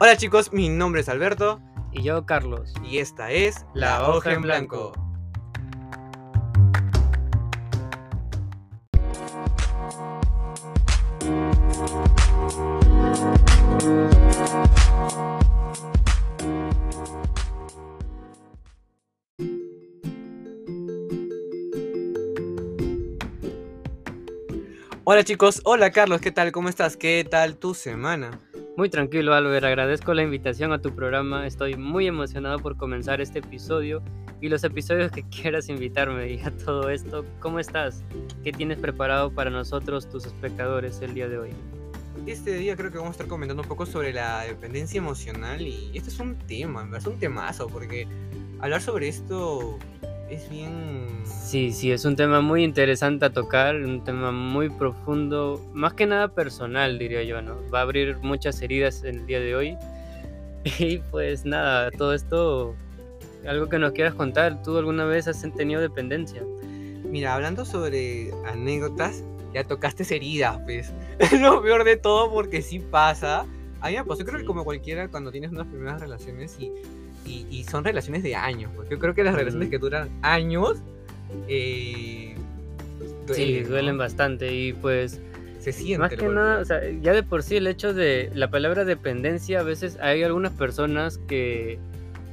Hola chicos, mi nombre es Alberto Y yo, Carlos. y esta es La Hoja en Blanco. Hola chicos, hola Carlos, ¿qué tal? ¿Cómo estás? ¿Qué tal tu semana? Muy tranquilo, Albert. Agradezco la invitación a tu programa. Estoy muy emocionado por comenzar este episodio y los episodios que quieras invitarme. Y a todo esto, ¿cómo estás? ¿Qué tienes preparado para nosotros, tus espectadores, el día de hoy? Este día creo que vamos a estar comentando un poco sobre la dependencia emocional y este es un tema, es un temazo porque hablar sobre esto es bien... Sí, sí, es un tema muy interesante a tocar, un tema muy profundo, más que nada personal, diría yo, ¿no? Va a abrir muchas heridas el día de hoy. Y pues nada, todo esto, algo que nos quieras contar, ¿tú alguna vez has tenido dependencia? Mira, hablando sobre anécdotas, ya tocaste herida, pues. Es lo peor de todo porque sí pasa. A mí me pasó, creo que como cualquiera, cuando tienes unas primeras relaciones y, y, y son relaciones de años. Pues yo creo que las relaciones que duran años. eh, Sí, duelen, ¿no? duelen bastante y pues Se siente. Más que golpe. nada, o sea, ya de por sí el hecho de la palabra dependencia, a veces hay algunas personas que,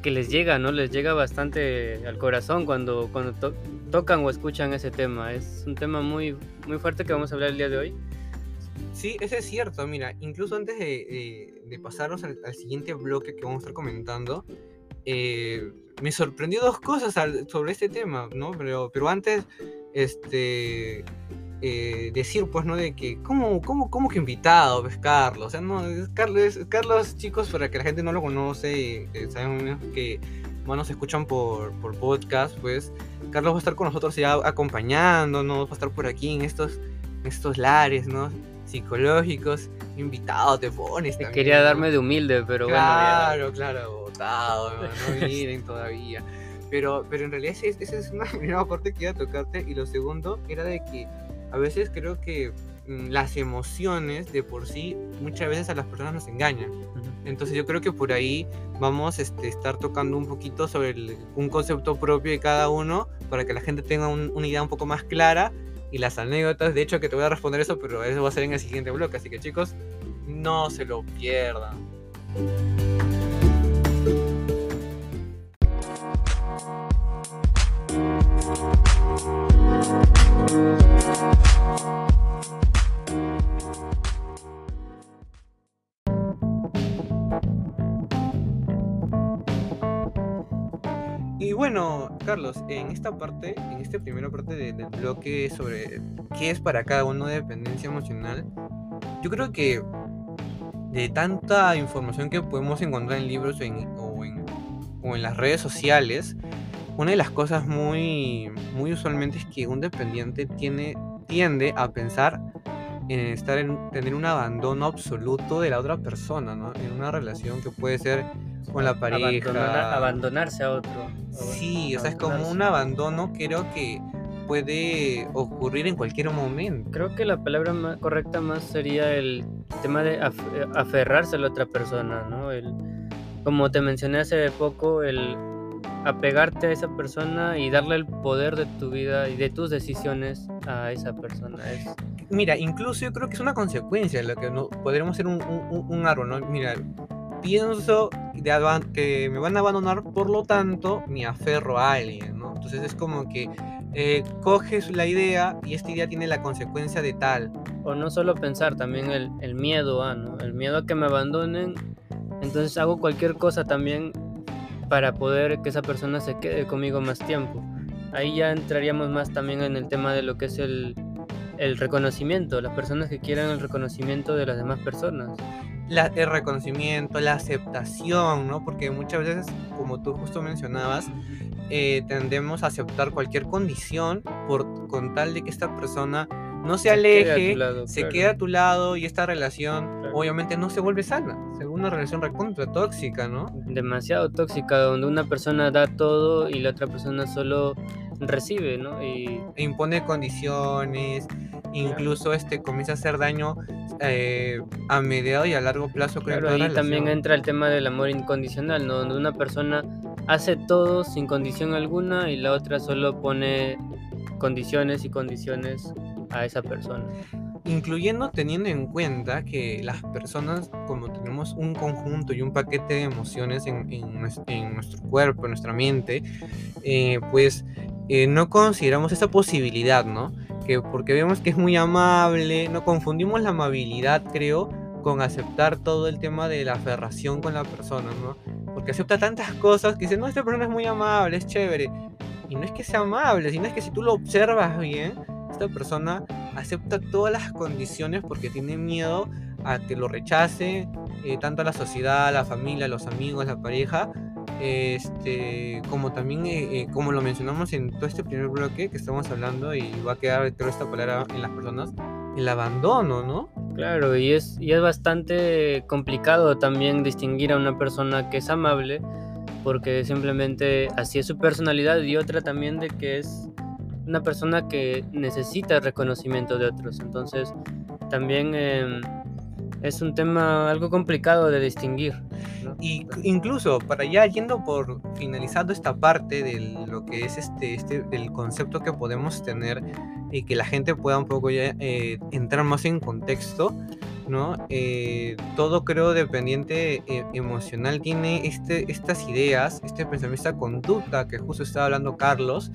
que les llega, ¿no? Les llega bastante al corazón cuando, cuando to- tocan o escuchan ese tema. Es un tema muy, muy fuerte que vamos a hablar el día de hoy. Sí, eso es cierto. Mira, incluso antes de, de- de pasarnos al, al siguiente bloque que vamos a estar comentando, eh, me sorprendió dos cosas al- sobre este tema, ¿no? Pero, pero antes, este, eh, decir, pues, ¿no? De que, ¿cómo, cómo, cómo que invitado, pues, Carlos? O sea, no, es Carlos, es- Carlos, chicos, para que la gente no lo conoce, eh, saben que más nos escuchan por, por podcast, pues, Carlos va a estar con nosotros ya acompañándonos, va a estar por aquí en estos, en estos lares, ¿no? Psicológicos, invitado te pones. También, quería darme de humilde, pero bueno. Claro, claro, no, miren todavía. Pero, pero en realidad ese es- una primera parte que iba a tocarte y lo segundo era de que a veces creo que mm, las emociones de por sí muchas veces a las personas nos engañan. Entonces yo creo que por ahí vamos a este, estar tocando un poquito sobre el- un concepto propio de cada uno para que la gente tenga un- una idea un poco más clara y las anécdotas. De hecho que te voy a responder eso, pero eso va a ser en el siguiente bloque. Así que chicos, no se lo pierdan. Carlos, en esta parte, en esta primera parte de- del bloque sobre qué es para cada uno dependencia emocional, yo creo que de tanta información que podemos encontrar en libros o en, o en, o en las redes sociales, una de las cosas muy, muy usualmente es que un dependiente tiene, tiende a pensar en estar en tener un abandono absoluto de la otra persona, ¿no? En una relación que puede ser con la pareja. Abandonar- abandonarse a otro. Sí, o sea, es como un abandono, creo que puede ocurrir en cualquier momento. Creo que la palabra más correcta más sería el tema de af- aferrarse a la otra persona, ¿no? El, como te mencioné hace poco, el apegarte a esa persona y darle el poder de tu vida y de tus decisiones a esa persona. Es, Mira, incluso yo creo que es una consecuencia de lo que no, podremos ser un, un, un- árbol, ¿no? Mira, pienso de que me van a abandonar, por lo tanto, me aferro a alguien, ¿no? Entonces es como que eh, coges la idea y esta idea tiene la consecuencia de tal. o no solo pensar, también el, el miedo a, ¿no? El miedo a que me abandonen. Entonces hago cualquier cosa también para poder que esa persona se quede conmigo más tiempo. Ahí ya entraríamos más también en el tema de lo que es el, reconocimiento, las personas que quieran el reconocimiento de las demás personas. la- el reconocimiento, la aceptación, ¿no? Porque muchas veces, como tú justo mencionabas, eh, tendemos a aceptar cualquier condición por con tal de que esta persona no se aleje, lado, se claro. quede a tu lado y esta relación Claro. obviamente no se vuelve sana, se vuelve una relación recontra tóxica, ¿no? demasiado tóxica, donde una persona da todo y la otra persona solo recibe, ¿no? Y e impone condiciones, incluso este comienza a hacer daño eh, a mediado y a largo plazo. creo, claro, ahí también entra el tema del amor incondicional, ¿no? Donde una persona hace todo sin condición alguna y la otra solo pone condiciones y condiciones a esa persona. Incluyendo teniendo en cuenta que las personas, como tenemos un conjunto y un paquete de emociones en, en nues- en nuestro cuerpo, en nuestra mente, eh, pues eh, no consideramos esa posibilidad, ¿no? Que porque vemos que es muy amable, no confundimos la amabilidad, creo, con aceptar todo el tema de la aferración con la persona, ¿no? Porque acepta tantas cosas que dice, no, esta persona es muy amable, es chévere. Y no es que sea amable, sino es que si tú lo observas bien, esta persona acepta todas las condiciones porque tiene miedo a que lo rechace, eh, tanto a la sociedad, la familia, los amigos, la pareja, este, como también, eh, eh, como lo mencionamos en todo este primer bloque que estamos hablando y va a quedar, creo, esta palabra en las personas, el abandono, ¿no? Claro, y es, y es bastante complicado también distinguir a una persona que es amable, porque simplemente así es su personalidad, y otra también de que es una persona que necesita reconocimiento de otros. Entonces, también em, es un tema algo complicado de distinguir. Y incluso para ya yendo por finalizando esta parte de lo que es este, este del concepto que podemos tener y que la gente pueda un poco ya eh, entrar más en contexto, ¿no? Eh, todo creo dependiente eh, emocional tiene este, estas ideas, este pensamiento, esta conducta que justo estaba hablando Carlos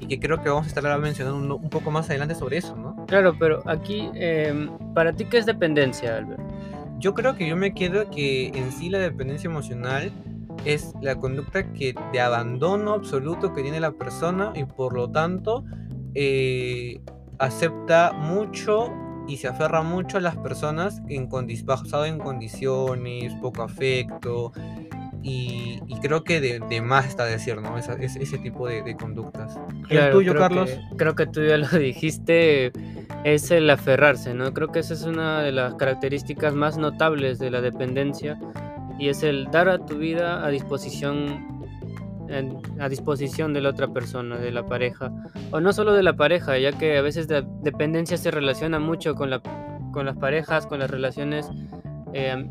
y que creo que vamos a estar ahora mencionando un, un poco más adelante sobre eso, ¿no? Claro, pero aquí, em, ¿para ti qué es dependencia, Albert? Yo creo que yo me quedo que en sí la dependencia emocional es la conducta que de abandono absoluto que tiene la persona y por lo tanto eh, acepta mucho y se aferra mucho a las personas en basado en condiciones, poco afecto y, y creo que de, de más está decir, ¿no? Esa- ese, ese tipo de, de conductas. ¿El Claro, tuyo, creo Carlos? que- creo que tú ya lo dijiste, es el aferrarse, ¿no? Creo que esa es una de las características más notables de la dependencia y es el dar a tu vida a disposición en- a disposición de la otra persona, de la pareja, o no solo de la pareja, ya que a veces la dependencia se relaciona mucho con, la, con las parejas, con las relaciones, eh,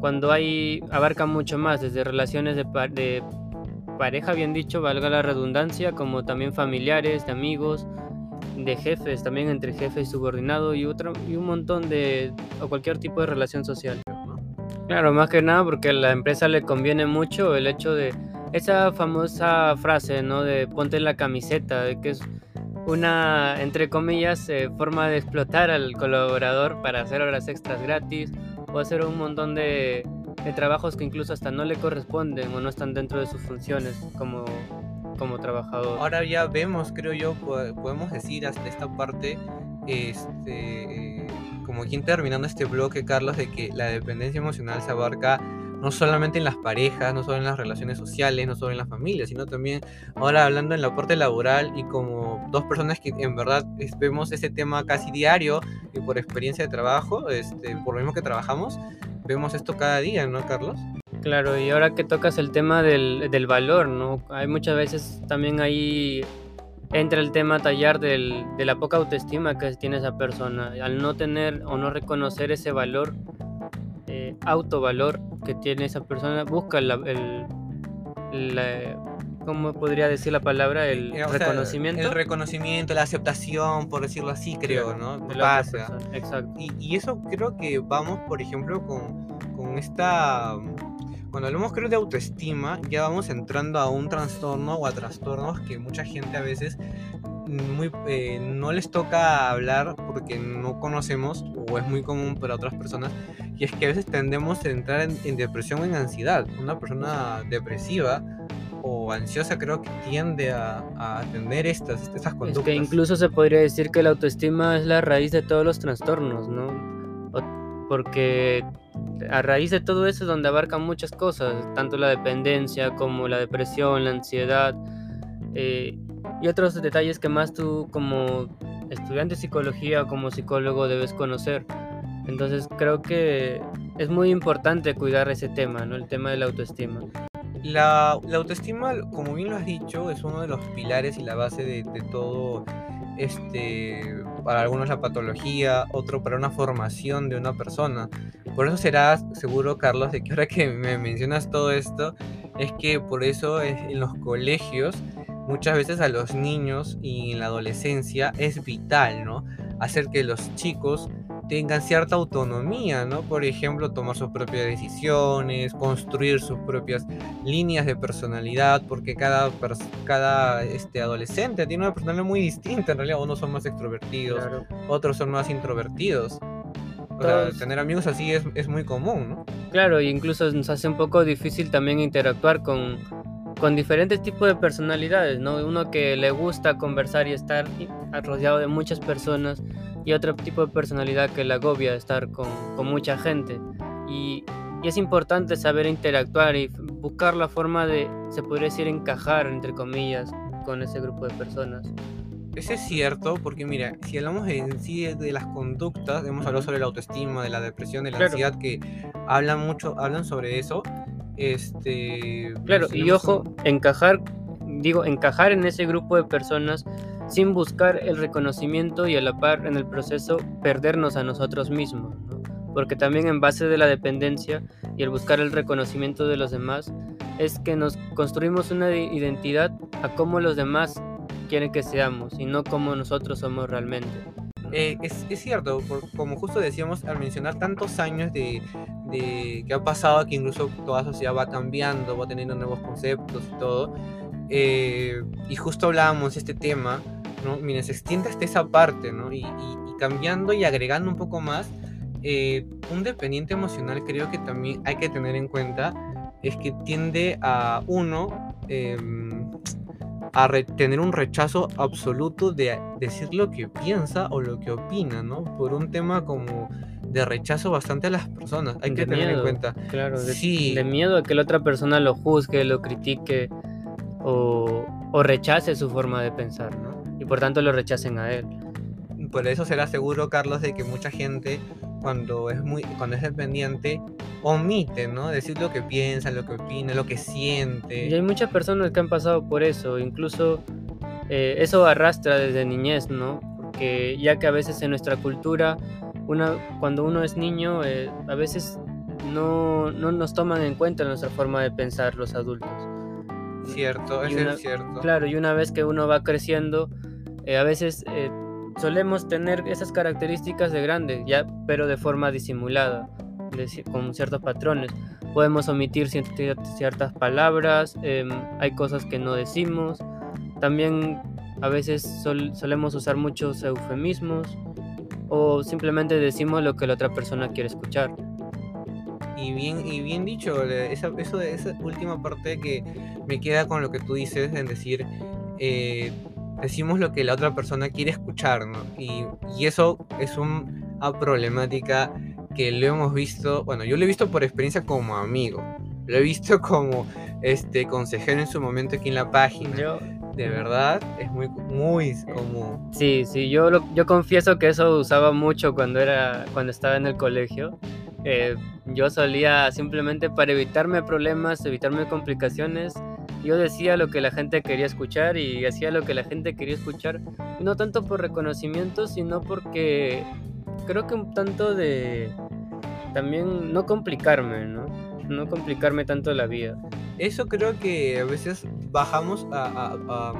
cuando hay, abarca mucho más, desde relaciones de, de pareja, bien dicho, valga la redundancia, como también familiares, de amigos, de jefes, también entre jefe y subordinado y, otro, y un montón de, o cualquier tipo de relación social. Claro, más que nada porque a la empresa le conviene mucho el hecho de esa famosa frase, ¿no? De ponte la camiseta, de que es una, entre comillas, eh, forma de explotar al colaborador para hacer horas extras gratis o hacer un montón de, trabajos que incluso hasta no le corresponden o no están dentro de sus funciones como, como trabajador. Ahora ya vemos, creo yo, po- podemos decir hasta esta parte, este, como quien terminando este bloque, Carlos, de que la dependencia emocional se abarca no solamente en las parejas, no solo en las relaciones sociales, no solo en las familias, sino también ahora hablando en la parte laboral y como dos personas que en verdad vemos ese tema casi diario y por experiencia de trabajo, este, por lo mismo que trabajamos, vemos esto cada día, ¿no, Carlos? Claro, y ahora que tocas el tema del, del valor, ¿no? Hay muchas veces también ahí entra el tema tallar del, de la poca autoestima que tiene esa persona. Al no tener o no reconocer ese valor, eh, autovalor que tiene esa persona, busca la- el, la- ¿cómo podría decir la palabra? El Eh, sea, reconocimiento. el reconocimiento, la aceptación, por decirlo así, creo, ¿no? la otra Pasa. Exacto. Y, y eso creo que vamos, por ejemplo, con, con esta... Cuando hablamos, creo, de autoestima, ya vamos entrando a un trastorno o a trastornos que mucha gente a veces muy, eh, no les toca hablar porque no conocemos o es muy común para otras personas. Y es que a veces tendemos a entrar en, en depresión o en ansiedad. Una persona depresiva o ansiosa creo que tiende a, a tener estas, estas Es conductas. que incluso se podría decir que la autoestima es la raíz de todos los trastornos, ¿no? O- porque a raíz de todo eso es donde abarcan muchas cosas, tanto la dependencia como la depresión, la ansiedad eh, y otros detalles que más tú como estudiante de psicología o como psicólogo debes conocer. Entonces creo que es muy importante cuidar ese tema, ¿no? El tema de la autoestima. La, la, autoestima, como bien lo has dicho, es uno de los pilares y la base de, de todo, este, para algunos la patología, otro para una formación de una persona. Por eso será seguro, Carlos, de que ahora que me mencionas todo esto, es que por eso en los colegios muchas veces a los niños y en la adolescencia es vital, ¿no? Hacer que los chicos tengan cierta autonomía, ¿no? Por ejemplo, tomar sus propias decisiones, construir sus propias líneas de personalidad, porque cada, cada este, adolescente tiene una personalidad muy distinta, en realidad unos son más extrovertidos, otros son más introvertidos. O sea, tener amigos así es, es muy común, ¿no? Claro, e incluso nos hace un poco difícil también interactuar con, con diferentes tipos de personalidades, ¿no? Uno que le gusta conversar y estar rodeado de muchas personas y otro tipo de personalidad que le agobia estar con, con mucha gente. Y, y, es importante saber interactuar y buscar la forma de, se podría decir, encajar, entre comillas, con ese grupo de personas. Eso es cierto, porque mira, si hablamos en sí de las conductas, hemos hablado sobre la autoestima, de la depresión, de la ansiedad, que hablan mucho, hablan sobre eso. Este. Claro, y ojo, encajar, digo, encajar en ese grupo de personas sin buscar el reconocimiento y a la par en el proceso perdernos a nosotros mismos, porque también en base de la dependencia y el buscar el reconocimiento de los demás es que nos construimos una identidad a cómo los demás quieren que seamos y no como nosotros somos realmente. Eh, es, es, cierto, como justo decíamos al mencionar tantos años de, de, que ha pasado, que incluso toda sociedad va cambiando, va teniendo nuevos conceptos y todo, eh, y justo hablábamos de este tema, ¿no? Miren, se extiende hasta esa parte, ¿no? Y, y, cambiando y agregando un poco más, eh, un dependiente emocional creo que también hay que tener en cuenta es que tiende a uno em, a tener un rechazo absoluto de decir lo que piensa o lo que opina, ¿no? Por un tema como de rechazo bastante a las personas. Hay que tener en cuenta. Claro, de, sí. de miedo a que la otra persona lo juzgue, lo critique o, o, rechace su forma de pensar, ¿no? Y por tanto lo rechacen a él. Por eso será seguro, Carlos, de que mucha gente cuando es muy cuando es dependiente omite, ¿no? Decir lo que piensa, lo que opina, lo que siente. Y hay muchas personas que han pasado por eso, incluso eh, eso arrastra desde niñez, ¿no? Porque ya que a veces en nuestra cultura, una, cuando uno es niño, eh, a veces no, no, nos toman en cuenta nuestra forma de pensar los adultos. Cierto, es cierto. Claro, y una vez que uno va creciendo, eh, a veces solemos tener esas características de grande, ya, pero de forma disimulada, con ciertos patrones. Podemos omitir ciertas palabras, em, hay cosas que no decimos. También a veces solemos usar muchos eufemismos o simplemente decimos lo que la otra persona quiere escuchar. Y bien, y bien dicho, esa, eso de esa última parte que me queda con lo que tú dices en decir, eh, decimos lo que la otra persona quiere escuchar, ¿no? Y, y eso es una problemática que lo hemos visto, bueno, yo lo he visto por experiencia como amigo, lo he visto como este consejero en su momento aquí en la página. Yo, de verdad, es muy, muy común. Sí, sí, yo, yo confieso que eso usaba mucho cuando, era, cuando estaba en el colegio. Eh, yo solía simplemente para evitarme problemas, evitarme complicaciones, yo decía lo que la gente quería escuchar y hacía lo que la gente quería escuchar, no tanto por reconocimiento, sino porque creo que un tanto de también no complicarme, ¿no? No complicarme tanto la vida. Eso creo que a veces bajamos a,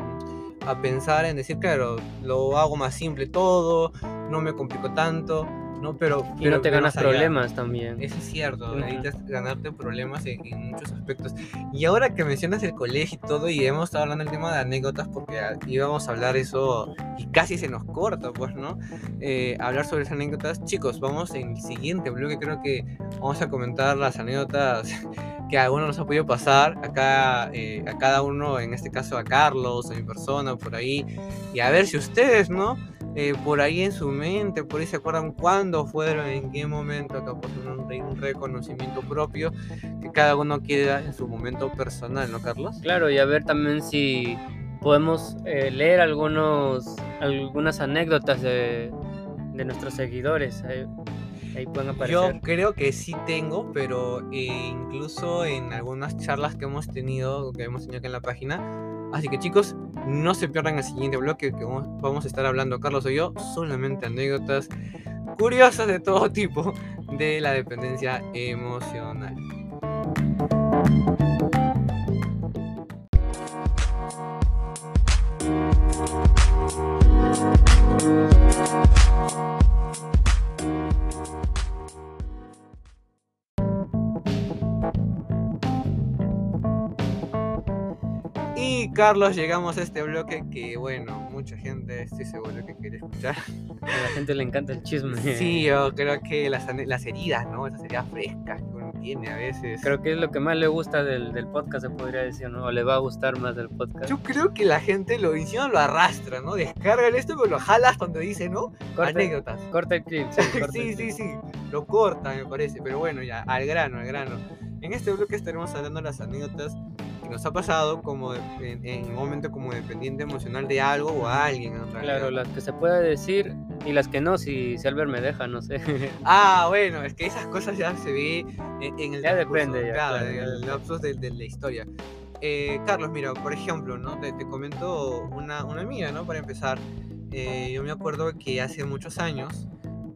a pensar en decir, claro, lo hago más simple todo, no me complico tanto ¿no? Pero, y no te ganas problemas también. Eso es cierto, necesitas ganarte problemas en, muchos aspectos. Y ahora que mencionas el colegio y todo, y hemos estado hablando del tema de anécdotas, porque íbamos a hablar eso y casi se nos corta, pues, ¿no? Eh, hablar sobre esas anécdotas. Chicos, vamos en el siguiente bloque, creo que vamos a comentar las anécdotas que a uno nos ha podido pasar, acá, eh, a cada uno, en este caso a Carlos, a mi persona, por ahí, y a ver si ustedes, ¿no? Eh, por ahí en su mente, por ahí se acuerdan cuándo fueron, en qué momento, por un, un reconocimiento propio que cada uno queda en su momento personal, ¿no, Carlos? Claro, y a ver también si podemos eh, leer algunos, algunas anécdotas de nuestros seguidores. Ahí pueden Yo creo que sí tengo, pero eh, incluso en algunas charlas que hemos tenido, que hemos tenido aquí en la página. Así que chicos, no se pierdan el siguiente bloque que vamos a estar hablando, Carlos y yo, solamente anécdotas curiosas de todo tipo de la dependencia emocional. Y Carlos, llegamos a este bloque que, bueno, mucha gente estoy seguro que quiere escuchar. A la gente le encanta el chisme. Sí, yo creo que las, las heridas, ¿no? Esas heridas frescas que uno tiene a veces. Creo que es lo que más le gusta del, del podcast, se podría decir, ¿no? O le va a gustar más del podcast. Yo creo que la gente lo encima lo arrastra, ¿no? Descargan esto, pero lo jala hasta donde dice, ¿no? Corta, Anécdotas. corta el clip, sí, corta sí, el sí, clip. sí. Lo corta, me parece. Pero bueno, ya, al grano, al grano. En este bloque estaremos hablando de las anécdotas nos ha pasado como de- en, en un momento como dependiente emocional de algo o a alguien, en. Claro, las que se pueda decir y las que no, si, si Albert me deja, no sé. Ah, bueno, es que esas cosas ya se ve en, en el Ya transcurso, depende, ya, claro, claro, en el lapsus de, de la historia. Eh, Carlos, mira, por ejemplo, ¿no? Te, te comento una, una mía, ¿no? Para empezar, eh, yo me acuerdo que hace muchos años,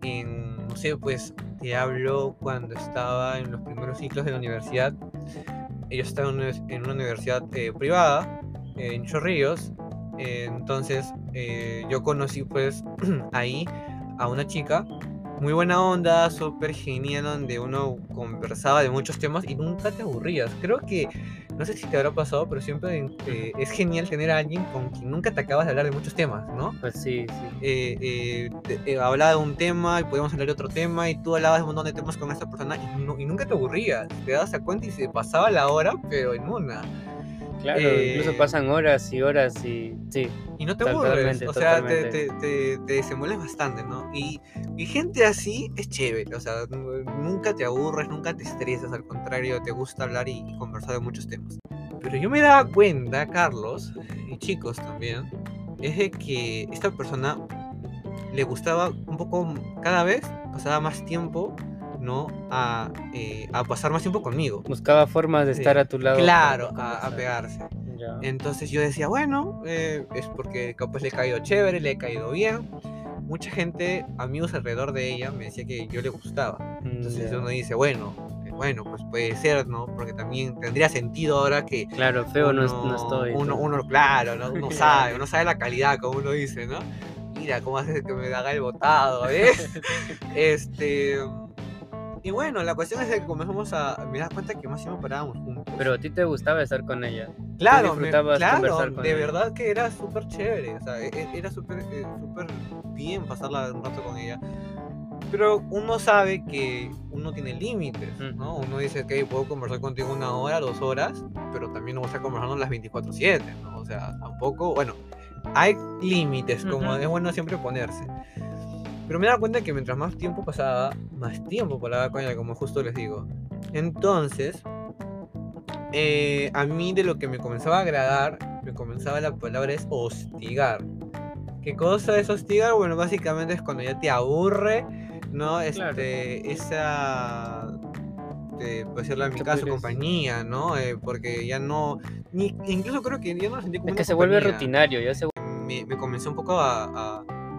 en, no sé, pues, te hablo cuando estaba en los primeros ciclos de la universidad. Yo estaba en una, universidad eh, privada, en Chorrillos. entonces, eh, yo conocí, pues, ahí a una chica muy buena onda, súper genial, donde uno conversaba de muchos temas y nunca te aburrías. Creo que, no sé si te habrá pasado, pero siempre eh, es genial tener a alguien con quien nunca te acabas de hablar de muchos temas, ¿no? Pues sí, sí. Eh, eh, eh, hablaba de un tema y podíamos hablar de otro tema y tú hablabas de un montón de temas con esta persona y, no- y nunca te aburrías. Te dabas a cuenta y se pasaba la hora, pero en una. Claro, Eh, incluso pasan horas y horas y sí. Y no te aburres, o sea, te, te, te, te desenvuelves bastante, ¿no? Y, y gente así es chévere, o sea, nu- nunca te aburres, nunca te estresas, al contrario, te gusta hablar y, y conversar de muchos temas. Pero yo me daba cuenta, Carlos, y chicos también, es de que esta persona le gustaba un poco, cada vez pasaba más tiempo, ¿no? A, eh, a pasar más tiempo conmigo. Buscaba formas de estar a tu lado. Claro, a, pegarse. Ya. Entonces yo decía, bueno, eh, es porque capaz le he caído chévere, le he caído bien. Mucha gente, amigos alrededor de ella, me decía que yo le gustaba. Entonces uno dice, bueno, eh, bueno, pues puede ser, ¿no? Porque también tendría sentido ahora que Claro, feo no, es- no uno- estoy. Uno, uno, claro, ¿no? uno sabe, uno sabe la calidad, como uno dice, ¿no? Mira, cómo haces que me haga el botado, ¿ves? este... Y bueno, la cuestión es que comenzamos a... Me das cuenta que más siempre parábamos juntos. Pero a ti te gustaba estar con ella. Claro, me- claro, con de ella. verdad que era súper chévere, o sea, e- e- era súper eh, súper bien pasarla un rato con ella. Pero uno sabe que uno tiene límites, ¿no? Uno dice que puedo conversar contigo una hora, dos horas, pero también no voy a estar conversando las 24/7, ¿no? O sea, tampoco, bueno, hay límites, como Ujú. es bueno siempre ponerse. Pero me daba cuenta que mientras más tiempo pasaba, más tiempo pasaba con ella, como justo les digo. Entonces, eh, a mí de lo que me comenzaba a agradar, me comenzaba la palabra es hostigar. ¿Qué cosa es hostigar? Bueno, básicamente es cuando ya te aburre, ¿no? Este, esa, de, decirlo en mi ¿Qué caso, compañía, ¿no? Eh, porque ya no, ni, incluso creo que ya no lo sentí como Es una que se vuelve rutinario, ya se me, me comenzó un poco a, a-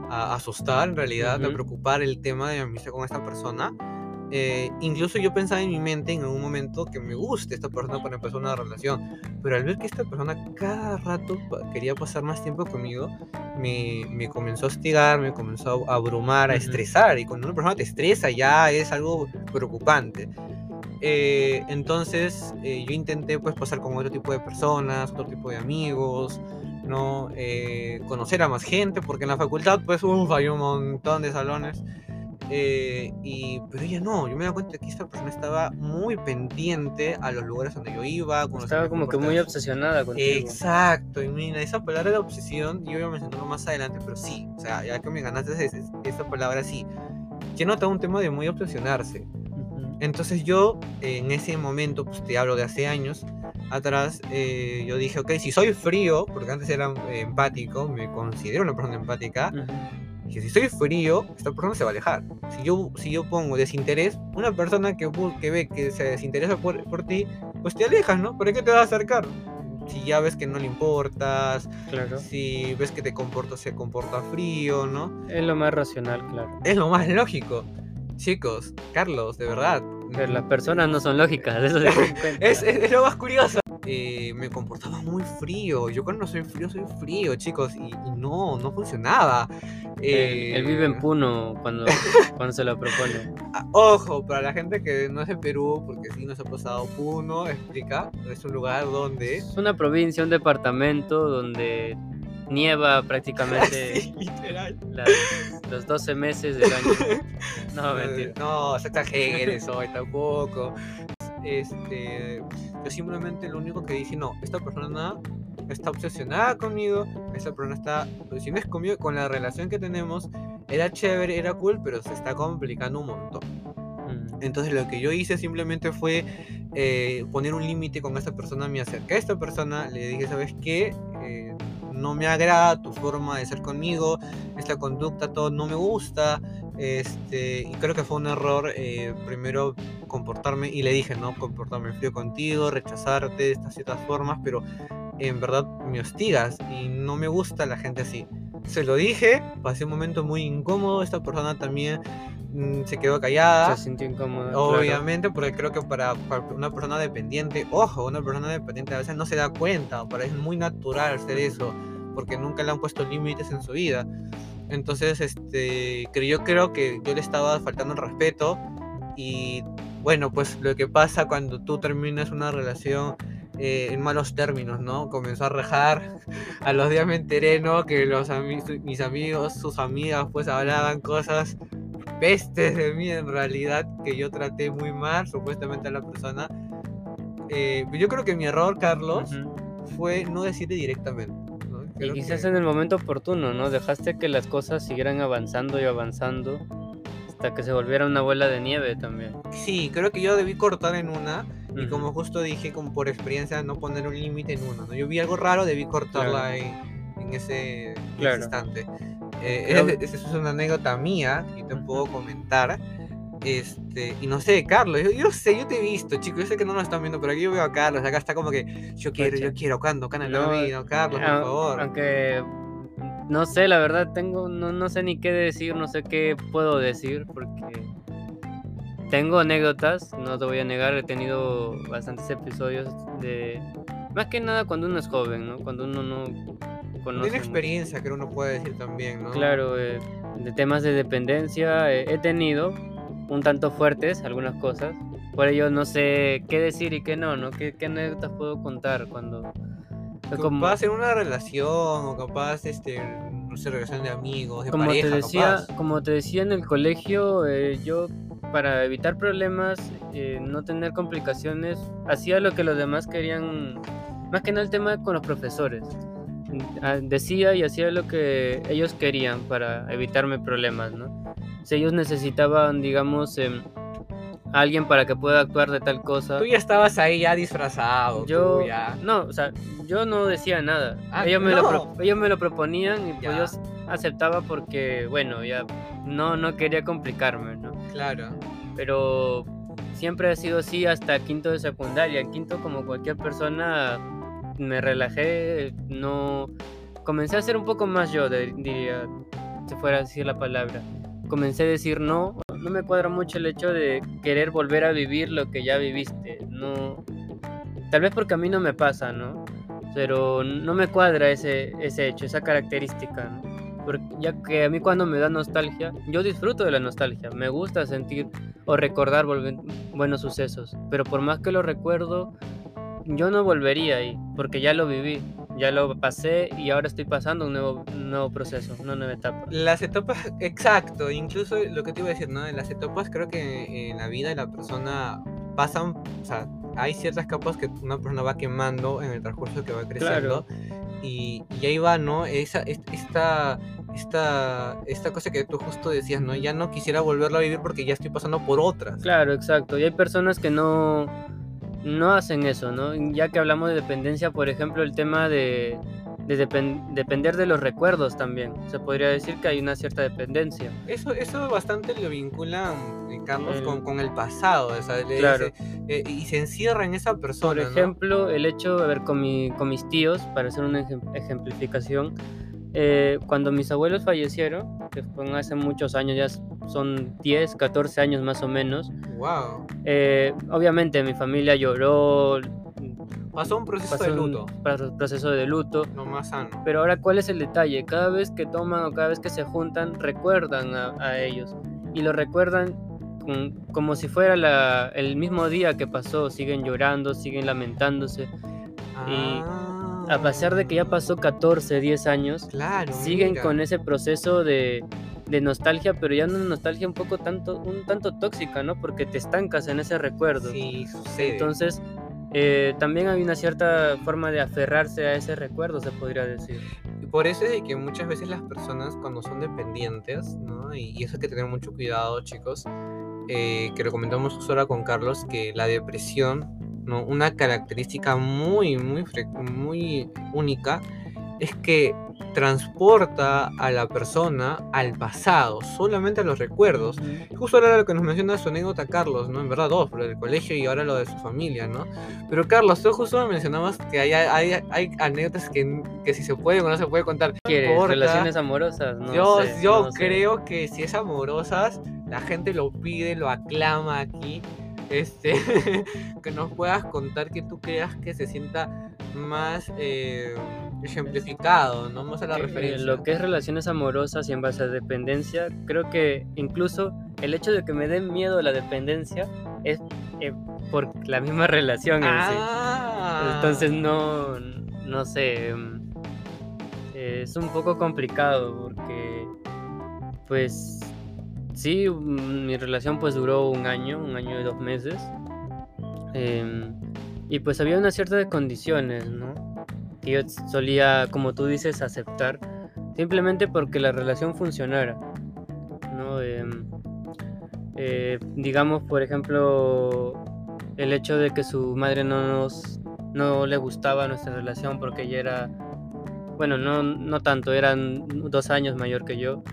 a asustar, en realidad, a Ujú. preocupar el tema de mi amistad con esta persona. Eh, incluso yo pensaba en mi mente en algún momento que me guste esta persona para empezar una relación, pero al ver que esta persona cada rato quería pasar más tiempo conmigo, me, me comenzó a hostigar, me comenzó a abrumar, a estresar, y cuando una persona te estresa ya es algo preocupante. Eh, entonces eh, yo intenté pues pasar con otro tipo de personas, otro tipo de amigos, ¿no? Eh, conocer a más gente, porque en la facultad pues uf, hay un montón de salones. eh, y, pero ella no, yo me daba cuenta que esta persona estaba muy pendiente a los lugares donde yo iba. estaba como que muy obsesionada contigo. Exacto, y mira, esa palabra de obsesión yo iba a mencionarlo más adelante, pero sí, o sea, ya que me ganaste ese- esa palabra, sí. Yo notaba un tema de muy obsesionarse. Ujú. Entonces yo, en ese momento, pues te hablo de hace años atrás, eh, yo dije, ok, si soy frío, porque antes era empático, me considero una persona empática, Ujú. que si soy frío, esta persona se va a alejar. Si yo, si yo pongo desinterés, una persona que, que ve que se desinteresa por, por ti, pues te alejas, ¿no? ¿Para qué te vas a acercar? Si ya ves que no le importas, Claro. si ves que te comporta, se comporta frío, ¿no? Es lo más racional, claro. Es lo más lógico. Chicos, Carlos, de verdad. Pero las personas no son lógicas, eso se. Es, es- es lo más curioso. Eh, me comportaba muy frío. Yo cuando soy frío, soy frío, chicos. Y, y no, no funcionaba. Él, Eh, él vive en Puno cuando, cuando se lo propone. ah, Ojo, para la gente que no es de Perú, porque sí nos ha pasado Puno, explica. Es un lugar donde. Es una provincia, un departamento donde nieva prácticamente Sí, literal. los 12 meses del año. No, mentira. No, se exageres hoy tampoco. Este, yo simplemente lo único que dije, no, esta persona está obsesionada conmigo, esta persona está obsesionada conmigo, con la relación que tenemos, era chévere, era cool, pero se está complicando un montón. Mm, Entonces lo que yo hice simplemente fue eh, poner un límite con esta persona, me acerqué a esta persona, le dije, ¿sabes qué? Eh, no me agrada tu forma de ser conmigo, esta conducta, todo no me gusta. Este, y creo que fue un error eh, primero comportarme, y le dije, ¿no? Comportarme frío contigo, rechazarte de estas ciertas formas, pero en verdad me hostigas y no me gusta la gente así. Se lo dije, pasé un momento muy incómodo, esta persona también mm, se quedó callada. Se sintió incómodo. claro. Obviamente, porque creo que para, para una persona dependiente, ojo, una persona dependiente a veces no se da cuenta, para es muy natural hacer eso, porque nunca le han puesto límites en su vida. Entonces, este, yo creo que yo le estaba faltando el respeto y bueno, pues lo que pasa cuando tú terminas una relación eh, en malos términos, ¿no? Comenzó a rejar, a los días me enteré, ¿no? Que los ami- mis amigos, sus amigas, pues hablaban cosas pestes de mí en realidad que yo traté muy mal supuestamente a la persona. Eh, yo creo que mi error, Carlos, Ujú. fue no decirle directamente. Y quizás en el momento oportuno, ¿no? Dejaste que las cosas siguieran avanzando y avanzando hasta que se volviera una bola de nieve también. Sí, creo que yo debí cortar en una y como justo dije, como por experiencia, no poner un límite en una. ¿no? Yo vi algo raro, debí cortarla en, en ese, Claro. instante. Eh, Creo- es- es- Esa es una anécdota mía que te puedo comentar. Este, y no sé, Carlos, yo, yo sé, yo te he visto, chicos, yo sé que no lo están viendo, pero aquí yo veo a Carlos, acá está como que yo quiero, yo Cacha. quiero, cuando, Carlos, No, no, Carlos, por Ah, favor. Aunque no sé, la verdad tengo, no, no sé ni qué decir, no sé qué puedo decir porque tengo anécdotas, no te voy a negar, he tenido bastantes episodios de más que nada cuando uno es joven, ¿no? Cuando uno no conoce Tiene mucho. experiencia, que uno puede decir también, ¿no? Claro, eh, de temas de dependencia eh, he tenido un tanto fuertes algunas cosas. Por ello no sé qué decir y qué no, ¿no? ¿Qué, qué anécdotas puedo contar cuando... como- Capaz en una relación, o capaz, este, no sé, relación de amigos, de como pareja, te decía, capaz. como te decía en el colegio, eh, yo para evitar problemas, eh, no tener complicaciones, hacía lo que los demás querían, más que nada el tema con los profesores. Ah, Decía y hacía lo que ellos querían para evitarme problemas, ¿no? Si ellos necesitaban, digamos, em, alguien para que pueda actuar de tal cosa, Tú ya estabas ahí ya disfrazado, yo tú ya. no, o sea, yo no decía nada. Ah, ellos, me lo no. ellos me lo proponían y pues Ya. yo aceptaba porque, bueno, ya no, no quería complicarme, ¿no? Claro. Pero siempre ha sido así hasta quinto de secundaria. En quinto, como cualquier persona, me relajé, no... Comencé a ser un poco más yo, diría, si fuera a decir la palabra. Comencé a decir no, no me cuadra mucho el hecho de querer volver a vivir lo que ya viviste. No, tal vez porque a mí no me pasa, ¿no? Pero no me cuadra ese, ese hecho, esa característica, ¿no? Porque ya que a mí cuando me da nostalgia, yo disfruto de la nostalgia, me gusta sentir o recordar buenos sucesos, pero por más que lo recuerdo, yo no volvería ahí, porque ya lo viví, ya lo pasé y ahora estoy pasando un nuevo, un nuevo proceso, una nueva etapa. Las etapas, exacto, incluso lo que te iba a decir, ¿no? En las etapas creo que en la vida de la persona pasan, o sea, hay ciertas capas que una persona va quemando en el transcurso que va creciendo. Y, y ahí va, ¿no? Esa, es- esta, esta, esta cosa que tú justo decías, ¿no? Ya no quisiera volverlo a vivir porque ya estoy pasando por otras. Claro, exacto, y hay personas que no, no hacen eso, ¿no? Ya que hablamos de dependencia, por ejemplo, el tema de, de depen- depender de los recuerdos también. Se podría decir que hay una cierta dependencia. Eso, eso bastante lo vinculan, Carlos, El- con, con el pasado, Claro. eh, y se encierra en esa persona. Por ¿no? ejemplo, el hecho, a ver, con, mi- con mis tíos, para hacer una ejem- ejemplificación, eh, cuando mis abuelos fallecieron, que fue hace muchos años, ya son 10, 14 años más o menos, Wow. eh, obviamente mi familia lloró, Pasó un proceso pasó de un luto, pro- proceso de luto, lo más sano. pero ahora, ¿cuál es el detalle? Cada vez que toman o cada vez que se juntan, recuerdan a, a ellos. Y lo recuerdan con- como si fuera la- el mismo día que pasó. Siguen llorando, siguen lamentándose. Y A pesar de que ya pasó 14, 10 años, Claro. siguen mira. con ese proceso de, de nostalgia, pero ya una nostalgia un poco tanto, un tanto tóxica, ¿no? Porque te estancas en ese recuerdo. Sí, sucede. Entonces, eh, también hay una cierta forma de aferrarse a ese recuerdo, se podría decir. Y por eso es de que muchas veces las personas cuando son dependientes, ¿no? Y, y eso hay que tener mucho cuidado, chicos, eh, que lo comentamos ahora con Carlos, que la depresión, ¿no? Una característica muy, muy, muy única es que transporta a la persona al pasado, solamente a los recuerdos. Justo ahora lo que nos menciona su anécdota Carlos, ¿no? En verdad dos, lo del colegio y ahora lo de su familia, ¿no? Pero Carlos, tú justo me mencionabas que hay, hay, hay anécdotas que, que si se puede o no se puede contar. ¿Quieres importa. relaciones amorosas? No yo sé, yo no sé. creo que si es amorosas, la gente lo pide, lo aclama aquí. Este, que nos puedas contar que tú creas que se sienta más eh, ejemplificado, ¿no? Más a la eh, referencia. Lo que es relaciones amorosas y en base a dependencia, creo que incluso el hecho de que me dé miedo la dependencia es eh, por la misma relación en sí. Ah. Entonces no, no sé, eh, es un poco complicado porque pues sí, mm, mi relación pues duró un año, un año y dos meses. em, y pues había una cierta de condiciones, ¿no? Que yo solía, como tú dices, aceptar simplemente porque la relación funcionara, ¿no? Em, eh, digamos, por ejemplo, el hecho de que su madre no nos no le gustaba nuestra relación porque ella era bueno no no tanto eran dos años mayor que yo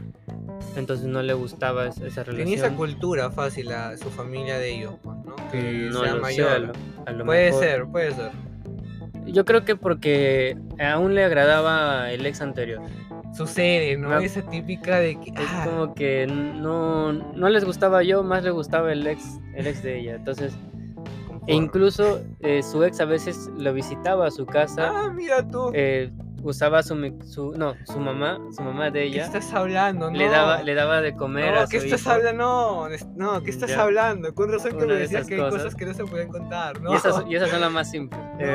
entonces no le gustaba es- esa relación Tenía esa cultura fácil a su familia de ellos, pues, ¿no? Que Mm, no sea lo sé, mayor. a lo- a lo puede mejor. ser, puede ser. yo creo que porque aún le agradaba el ex anterior Sucede, ¿no? No. Esa típica de que. es ah, como que no no les gustaba yo más le gustaba el ex el ex de ella entonces e incluso eh, su ex a veces lo visitaba a su casa Ah, mira tú. eh, usaba su, su no su mamá su mamá de ¿Qué ella estás hablando? No. le daba le daba de comer no, a ¿qué su estás hijo. hablando? No, no, ¿qué estás Ya. hablando? Con razón que me de decías que hay cosas. cosas que no se pueden contar, ¿no? y, esas, y esas son las más simples Em,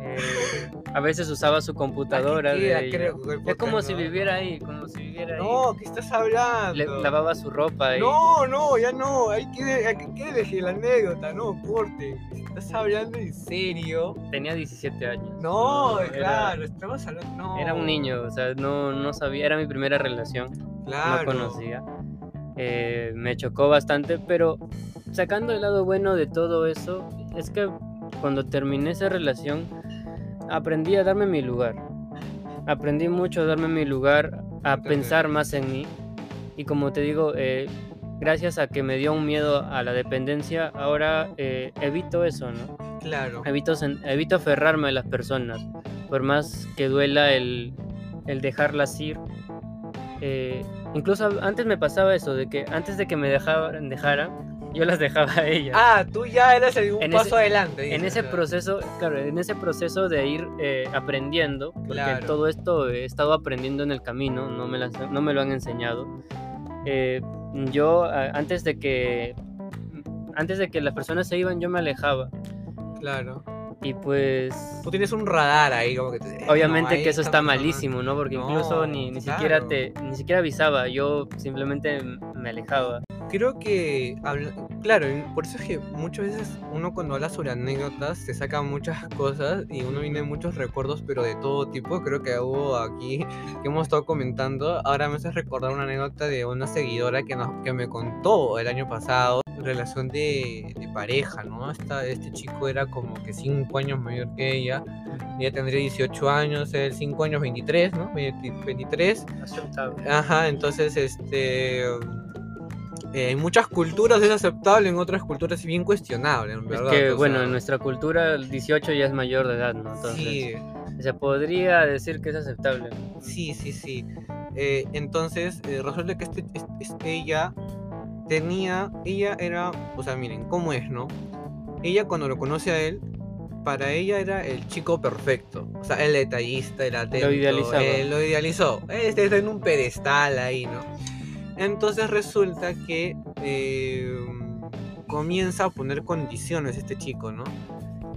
eh, a veces usaba su computadora de creo, es como si ¿no? viviera ahí como si viviera ahí No, ¿qué estás hablando? le lavaba su ropa y No, no, ya no, hay que, hay que, la anécdota, no, corte. ¿Estás hablando en serio? tenía 17 años No, era- claro, estabas hablando. No. era un niño o sea no no sabía era mi primera relación Claro. no conocía. Eh, me chocó bastante, pero sacando el lado bueno de todo eso, es que cuando terminé esa relación, aprendí a darme mi lugar. Aprendí mucho a darme mi lugar, a pensar más en mí. Y como te digo, eh, gracias a que me dio un miedo a la dependencia, ahora eh, evito eso, ¿no? Claro. Evito, evito aferrarme a las personas, por más que duela el, el dejarlas ir. Eh, incluso antes me pasaba eso, de que antes de que me dejaran, yo las dejaba a ellas. Ah, tú ya eras el, un En paso ese- adelante. en ese claro. proceso, claro, en ese proceso de ir eh, aprendiendo, porque Claro. todo esto he estado aprendiendo en el camino, no me, las- no me lo han enseñado. Eh, yo antes de que antes de que las personas se iban, yo me alejaba Claro. y pues Tú tienes un radar ahí, como que te- eh, Obviamente no, que eso está malísimo, ¿no? Porque incluso ni, ni claro. siquiera te ni siquiera avisaba, yo simplemente me alejaba. Creo que, habla- claro, por eso es que muchas veces uno cuando habla sobre anécdotas se saca muchas cosas y uno viene muchos recuerdos, pero de todo tipo. Creo que hubo aquí que hemos estado comentando. Ahora me hace recordar una anécdota de una seguidora que, nos, que me contó el año pasado, relación de, de pareja, ¿no? Esta, este chico era como que cinco años mayor que ella ella tendría 18 años, él 5 años, 23, ¿no? 23. Aceptable. Ajá, entonces, este... eh, en muchas culturas es aceptable, en otras culturas es bien cuestionable, en Es verdad. que, o bueno, en nuestra cultura el 18 ya es mayor de edad, ¿no? Entonces, Sí, se podría decir que es aceptable. sí, sí, sí. Eh, entonces, eh, resulta que este, es- es- ella tenía, ella era, o sea, miren, ¿cómo es, no? Ella cuando lo conoce a él, para ella era el chico perfecto. O sea, el detallista, el atento. idealizaba. eh, lo idealizó. Este está en un pedestal ahí, ¿no? Entonces resulta que eh, comienza a poner condiciones este chico, ¿no?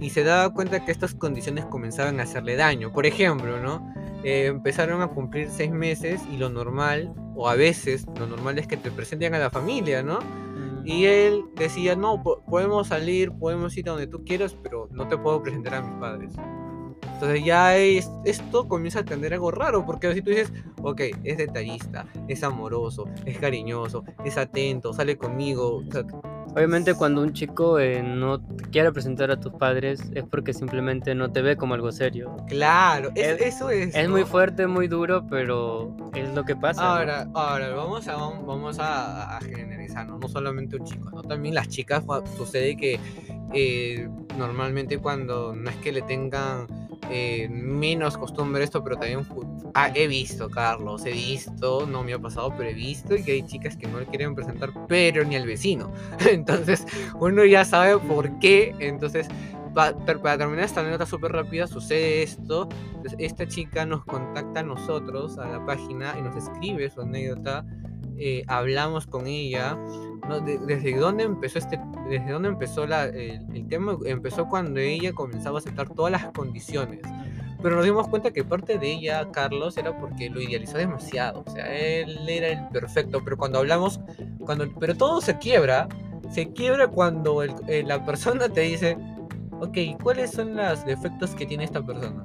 Y se daba cuenta que estas condiciones comenzaban a hacerle daño. Por ejemplo, ¿no? Eh, empezaron a cumplir seis meses y lo normal, o a veces lo normal es que te presenten a la familia, ¿no? Mm, Y él decía, no, po- podemos salir, podemos ir a donde tú quieras, pero no te puedo presentar a mis padres. Entonces ya es, esto comienza a tener algo raro, porque si tú dices, ok, es detallista, es amoroso, es cariñoso, es atento, sale conmigo, o sea, Obviamente cuando un chico eh, no te quiere presentar a tus padres es porque simplemente no te ve como algo serio. claro, es- Es- eso es. Es ¿no? muy fuerte, muy duro, pero es lo que pasa. ¿no? Ahora, ahora vamos a, vamos a, a generalizar, ¿no? No solamente un chico, ¿no? También las chicas sucede que eh, normalmente cuando no es que le tengan eh, menos costumbre esto, pero también ah, he visto, Carlos, he visto, no me ha pasado, pero he visto y que hay chicas que no le quieren presentar, pero ni al vecino. Entonces, uno ya sabe por qué. Entonces, para terminar esta anécdota súper rápida, sucede esto. Entonces, esta chica nos contacta a nosotros, a la página, y nos escribe su anécdota. Eh, hablamos con ella. ¿no? De- desde dónde empezó este, desde dónde empezó la, el, el tema, empezó cuando ella comenzaba a aceptar todas las condiciones. Pero nos dimos cuenta que parte de ella, Carlos, era porque lo idealizó demasiado. O sea, él era el perfecto. Pero cuando hablamos, cuando, pero todo se quiebra. Se quiebra cuando el- eh, la persona te dice, ok, ¿cuáles son los defectos que tiene esta persona?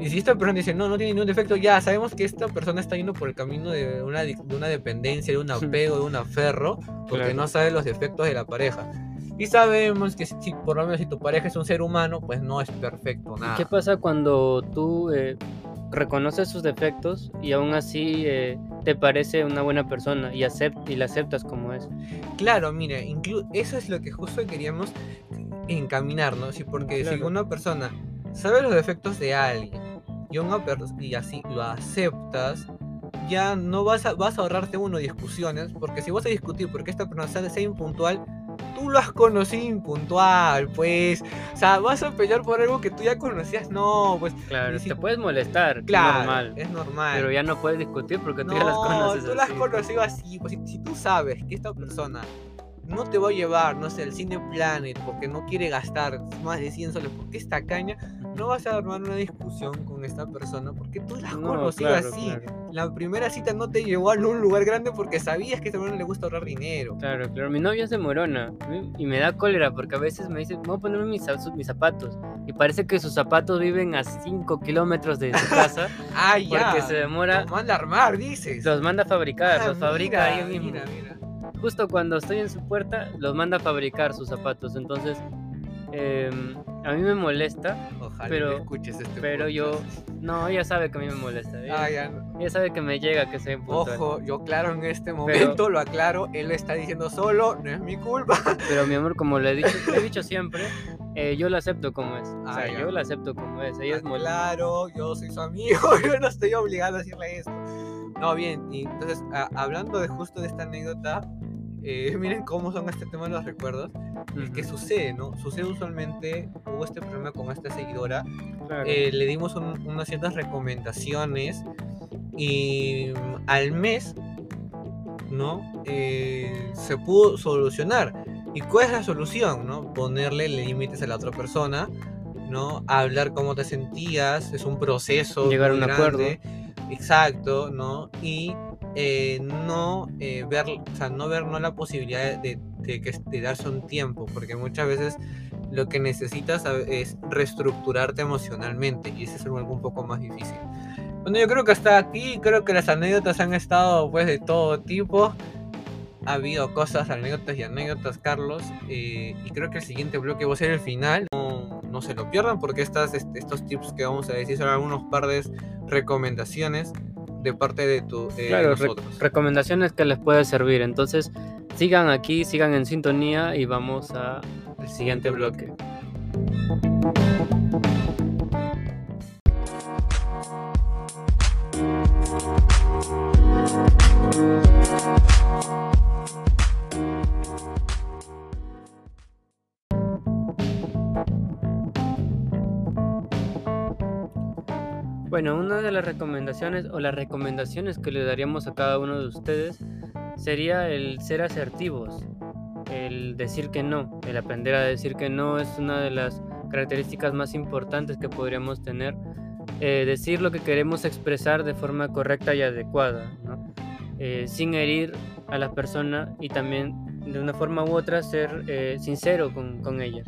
Y si esta persona dice, no, no tiene ningún defecto, ya sabemos que esta persona está yendo por el camino de una, de una dependencia, de un apego, de un aferro, porque Claro. no sabe los defectos de la pareja. Y sabemos que si, si- por lo menos si tu pareja es un ser humano, pues no es perfecto, nada. ¿Qué pasa cuando tú eh, reconoces sus defectos y aún así eh, te parece una buena persona y, acept y la aceptas como es? Claro, mira, eso es lo que justo queríamos encaminar, ¿no? Sí, porque si Claro. una persona sabe los defectos de alguien y, y así lo aceptas, ya no vas a, vas a ahorrarte uno discusiones, porque si vas a discutir porque esta persona sea- impuntual, tú lo has conocido impuntual, pues, o sea, vas a pelear por algo que tú ya conocías, no, pues, Claro, si- te puedes molestar, es claro, normal, es normal. pero ya no puedes discutir porque tú No, ya las conoces. tú las así. conocido así. Pues si, si tú sabes que esta persona no te va a llevar, no sé, al Cine Planet porque no quiere gastar más de 100 soles porque está caña, no vas a armar una discusión con esta persona porque tú la has No, conocido claro, así. claro. La primera cita no te llevó a un lugar grande porque sabías que a persona le gusta ahorrar dinero. Claro, claro. Mi novia es de Morona y me da cólera porque a veces me dice, voy a ponerme mis, za- mis zapatos. Y parece que sus zapatos viven a 5 kilómetros de su casa Ah, ya. porque se demora. Lo manda a armar, dices. Los manda a fabricar, Ah, los fabrica mira, ahí mismo. Mira, mira. Justo cuando estoy en su puerta, los manda a fabricar sus zapatos. Entonces, em, a mí me molesta, Ojalá Pero- no escuches este pero yo. No, ella sabe que a mí me molesta. Ella, Ah, ya. ella sabe que me llega que sea impuntual. Ojo, yo claro en este momento, lo aclaro, él lo está diciendo solo, no es mi culpa. Pero mi amor, como le he dicho, le he dicho siempre, eh, yo la acepto como es. O Ah, sea, ya. yo la acepto como es. Ella es molesta. claro, yo soy su amigo, yo no estoy obligado a decirle esto. No, bien, y entonces, a- hablando de justo de esta anécdota, eh, miren cómo son este tema de los recuerdos. Es que sucede, ¿no? Sucede usualmente, hubo este problema con esta seguidora, Claro. eh, le dimos un- unas ciertas recomendaciones y mm, al mes, ¿no? Eh, se pudo solucionar. ¿Y cuál es la solución, no? Ponerle límites a la otra persona, ¿no? Hablar cómo te sentías, es un proceso. Llegar a un acuerdo. grande. Exacto, ¿no? Y eh, no eh, ver, o sea, no ver no la posibilidad de, de que, de darse un tiempo, porque muchas veces lo que necesitas es reestructurarte emocionalmente y ese es algo un poco más difícil. Bueno, yo creo que hasta aquí, creo que las anécdotas han estado pues de todo tipo. Ha habido cosas, anécdotas y anécdotas, Carlos. eh, y creo que el siguiente bloque va a ser el final. No, no se lo pierdan porque estas, este, estos tips que vamos a decir son algunos par de recomendaciones de parte de, tu, Claro, re- recomendaciones que les puede servir. Entonces, sigan aquí, sigan en sintonía y vamos a el siguiente bloque. De las recomendaciones o las recomendaciones que le daríamos a cada uno de ustedes sería el ser asertivos, el decir que no, el aprender a decir que no es una de las características más importantes que podríamos tener. Eh, decir lo que queremos expresar de forma correcta y adecuada. Eh, sin herir a la persona y también de una forma u otra ser eh, sincero con, con ella.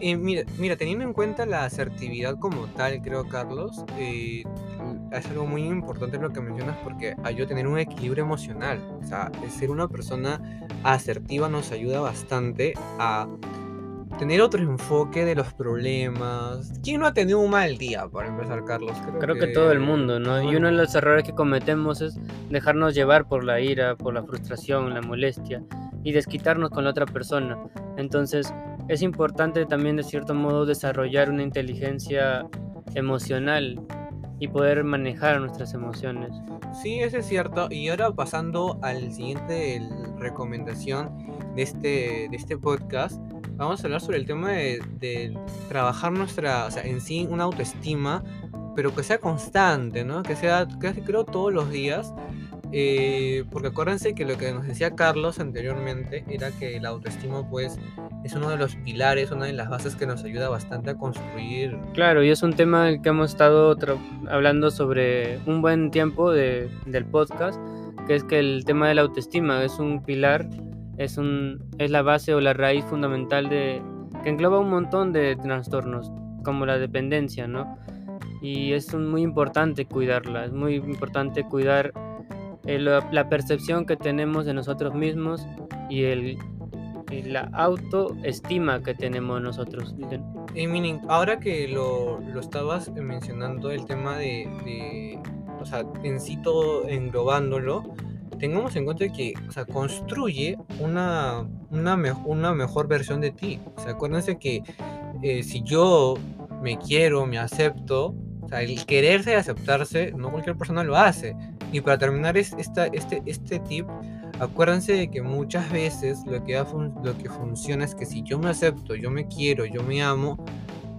Eh, mira, mira, teniendo en cuenta la asertividad como tal, creo, Carlos, eh, es algo muy importante lo que mencionas porque ayuda a tener un equilibrio emocional. O sea, ser una persona asertiva nos ayuda bastante a tener otro enfoque de los problemas. ¿Quién no ha tenido un mal día, para empezar, Carlos? Creo que todo el mundo, ¿no? Y uno de los errores que cometemos es dejarnos llevar por la ira, por la frustración, la molestia y desquitarnos con la otra persona. Entonces, es importante también de cierto modo desarrollar una inteligencia emocional y poder manejar nuestras emociones. Sí, eso es cierto. Y ahora pasando al siguiente recomendación de este, de este podcast, vamos a hablar sobre el tema de, de trabajar nuestra, o sea, en sí una autoestima, pero que sea constante, ¿no? Que sea, casi creo todos los días. eh, porque acuérdense que lo que nos decía Carlos anteriormente era que la autoestima pues es uno de los pilares, una de las bases que nos ayuda bastante a construir Claro, y es un tema del que hemos estado hablando sobre un buen tiempo de- del podcast, que es que el tema de la autoestima es un pilar, es, un, es la base o la raíz fundamental de que engloba un montón de trastornos, como la dependencia, ¿no? Y es muy importante cuidarla, es muy importante cuidar eh, la, la percepción que tenemos de nosotros mismos y, el, y la autoestima que tenemos nosotros. Y miren, ahora que lo, lo estabas mencionando, el tema de, de, o sea, en sí todo englobándolo, tengamos en cuenta que, o construye una, una, una mejor versión de ti. O sea, acuérdense que eh, si yo me quiero, me acepto, o sea, el quererse y aceptarse, no cualquier persona lo hace. Y para terminar es, este, este tip, acuérdense de que muchas veces lo que, lo que funciona es que si yo me acepto, yo me quiero, yo me amo,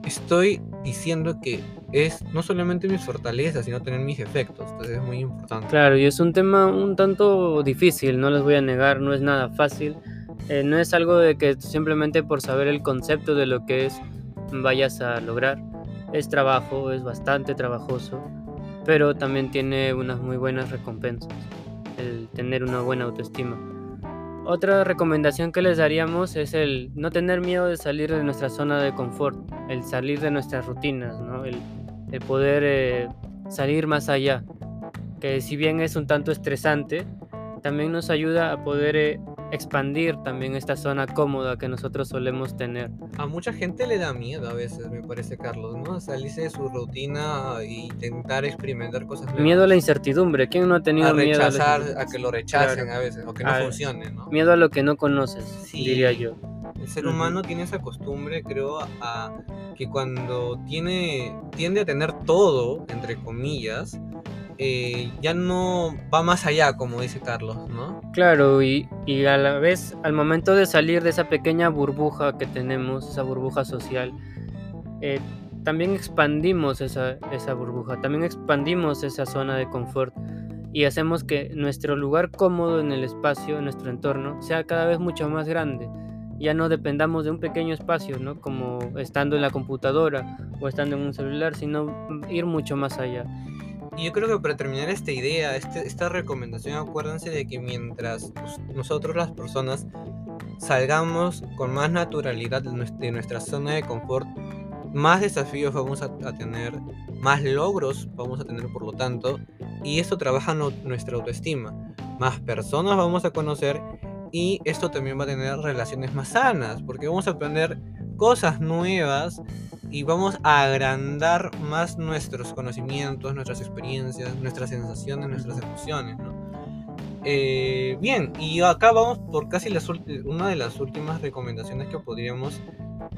estoy diciendo que es no solamente mis fortalezas, sino tener mis defectos. Entonces es muy importante. Claro, y es un tema un tanto difícil, no les voy a negar, no es nada fácil. Eh, no es algo de que simplemente por saber el concepto de lo que es vayas a lograr. Es trabajo, es bastante trabajoso, pero también tiene unas muy buenas recompensas, el tener una buena autoestima. Otra recomendación que les daríamos es el no tener miedo de salir de nuestra zona de confort, el salir de nuestras rutinas, ¿no? el, poder eh, salir más allá que si bien es un tanto estresante, también nos ayuda a poder eh, expandir también esta zona cómoda que nosotros solemos tener. A mucha gente le da miedo a veces, me parece, Carlos, ¿no? Salirse de su rutina e intentar experimentar cosas nuevas. Miedo a la incertidumbre. ¿Quién no ha tenido a miedo a rechazar, a que lo rechacen Claro. a veces, o que no Al- funcione, ¿no? Miedo a lo que no conoces, Sí. diría yo. El ser humano tiene esa costumbre, creo, a que cuando tiene, tiende a tener todo, entre comillas, eh, ya no va más allá, como dice Carlos, ¿no? Claro, y, y a la vez, al momento de salir de esa pequeña burbuja que tenemos, esa burbuja social, eh, también expandimos esa, esa burbuja, también expandimos esa zona de confort y hacemos que nuestro lugar cómodo en el espacio, en nuestro entorno, sea cada vez mucho más grande. Ya no dependamos de un pequeño espacio, ¿no? Como estando en la computadora o estando en un celular, sino ir mucho más allá. Y yo creo que para terminar esta idea, este- esta recomendación, acuérdense de que mientras nos- nosotros las personas salgamos con más naturalidad de nuestra zona de confort, más desafíos vamos a, a tener, más logros vamos a tener por lo tanto, y esto trabaja no- nuestra autoestima. Más personas vamos a conocer y esto también va a tener relaciones más sanas, porque vamos a aprender cosas nuevas y vamos a agrandar más nuestros conocimientos, nuestras experiencias, nuestras sensaciones, nuestras emociones, ¿no? Eh, bien, y acá vamos por casi una de las últimas recomendaciones que podríamos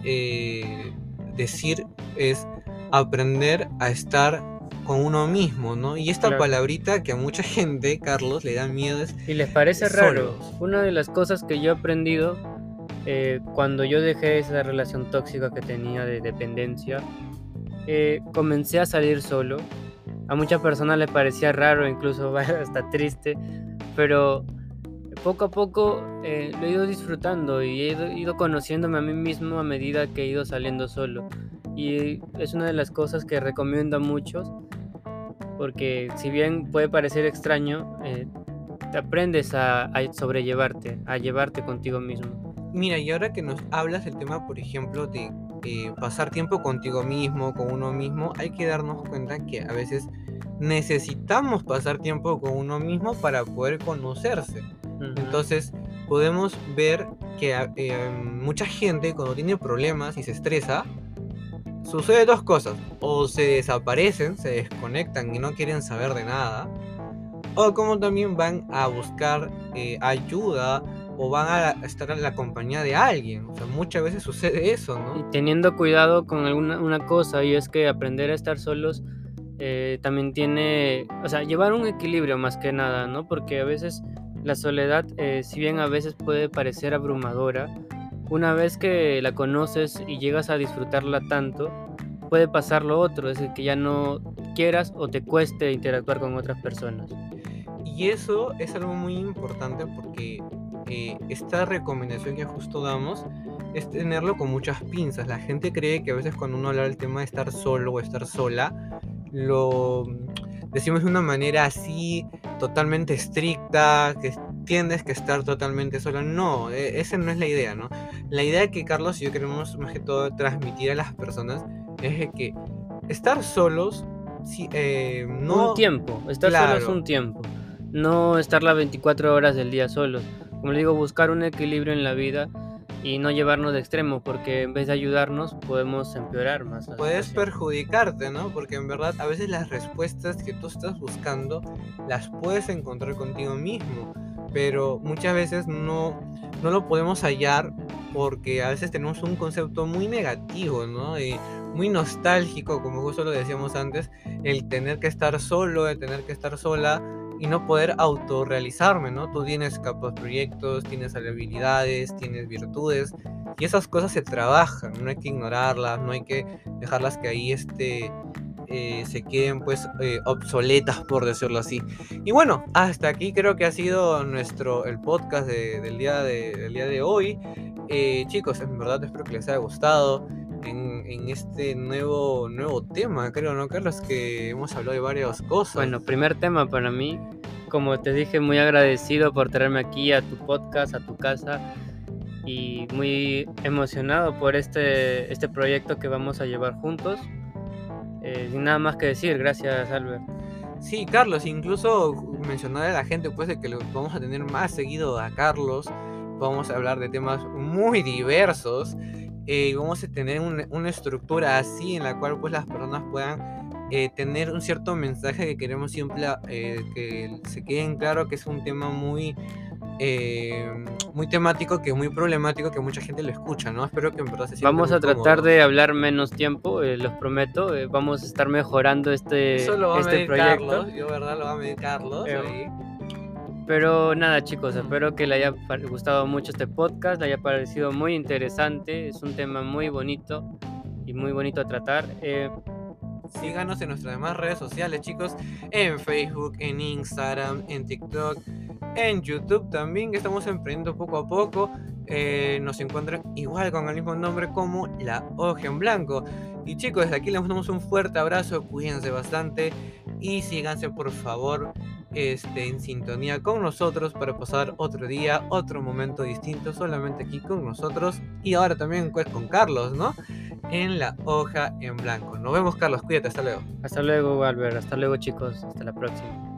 eh, decir es aprender a estar con uno mismo, ¿no? Y esta palabrita que a mucha gente, Carlos, le da miedo es... Y les parece raro. Una de las cosas que yo he aprendido eh, cuando yo dejé esa relación tóxica que tenía de dependencia, comencé a salir solo. A muchas personas les parecía raro, incluso hasta triste, pero poco a poco eh, lo he ido disfrutando y he ido, conociéndome a mí mismo a medida que he ido saliendo solo. Y es una de las cosas que recomiendo a muchos, porque si bien puede parecer extraño, eh, te aprendes a, sobrellevarte, a llevarte contigo mismo. Mira, y ahora que nos hablas del tema, por ejemplo, de eh, pasar tiempo contigo mismo, con uno mismo, hay que darnos cuenta que a veces necesitamos pasar tiempo con uno mismo para poder conocerse. Entonces podemos ver que eh, mucha gente cuando tiene problemas y se estresa, sucede dos cosas. O se desaparecen, se desconectan y no quieren saber de nada. O como también van a buscar eh, ayuda o van a estar en la compañía de alguien. O sea, muchas veces sucede eso, ¿no? Y teniendo cuidado con alguna una cosa y es que aprender a estar solos eh, también tiene, o sea, llevar un equilibrio más que nada, ¿no? Porque a veces la soledad, eh, si bien a veces puede parecer abrumadora, una vez que la conoces y llegas a disfrutarla tanto, puede pasar lo otro, es decir, que ya no quieras o te cueste interactuar con otras personas. Y eso es algo muy importante porque eh, esta recomendación que justo damos es tenerlo con muchas pinzas. La gente cree que a veces cuando uno habla del tema de estar solo o estar sola, lo decimos de una manera así totalmente estricta, que tienes que estar totalmente solo. No, e, esa no es la idea, ¿no? La idea que Carlos y yo queremos más que todo transmitir a las personas es que estar solos, si, eh, no... Un tiempo, estar solos un tiempo. No estar las 24 horas del día solos. Como le digo, buscar un equilibrio en la vida y no llevarnos de extremo, porque en vez de ayudarnos podemos empeorar más. Puedes perjudicarte, ¿no? Porque en verdad a veces las respuestas que tú estás buscando las puedes encontrar contigo mismo, pero muchas veces no, no lo podemos hallar porque a veces tenemos un concepto muy negativo, ¿no? Y muy nostálgico, como justo lo decíamos antes, el tener que estar solo, el tener que estar sola y no poder autorrealizarme, ¿no? Tú tienes capaz proyectos, tienes habilidades, tienes virtudes y esas cosas se trabajan, no hay que ignorarlas, no hay que dejarlas que ahí este, eh, se queden pues eh, obsoletas por decirlo así. Y bueno, hasta aquí creo que ha sido nuestro el podcast del, día de, del día de hoy. Eh, chicos, en verdad espero que les haya gustado en, este nuevo, nuevo tema, creo, ¿no, Carlos? Que hemos hablado de varias cosas. Bueno, primer tema para mí, como te dije, muy agradecido por traerme aquí a tu podcast, a tu casa y muy emocionado por este, este proyecto que vamos a llevar juntos. Eh, sin nada más que decir, gracias Albert. Sí, Carlos, incluso mencionar a la gente pues de que vamos a tener más seguido a Carlos, vamos a hablar de temas muy diversos eh, vamos a tener una estructura así en la cual pues las personas puedan eh, tener un cierto mensaje que queremos siempre eh, que se queden claro que es un tema muy muy temático que es muy problemático que mucha gente lo escucha no espero que en verdad se vamos a tratar de hablar menos tiempo los prometo vamos a estar mejorando este Eso lo va a este proyecto. Carlos, yo verdad lo va a medir Carlos ahí. Pero nada chicos, espero que le haya gustado mucho este podcast, le haya parecido muy interesante, es un tema muy bonito y muy bonito a tratar. Eh, Síganos en nuestras demás redes sociales chicos, en Facebook, en Instagram, en TikTok, en YouTube también, que estamos emprendiendo poco a poco. Eh, nos encuentran igual con el mismo nombre como La Hoja en Blanco. Y chicos, desde aquí les mandamos un fuerte abrazo, cuídense bastante y síganse por favor este, en sintonía con nosotros para pasar otro día, otro momento distinto, solamente aquí con nosotros y ahora también pues, con Carlos, ¿no? En la hoja en blanco. Nos vemos, Carlos, cuídate, hasta luego. Hasta luego, Albert, hasta luego, chicos, hasta la próxima.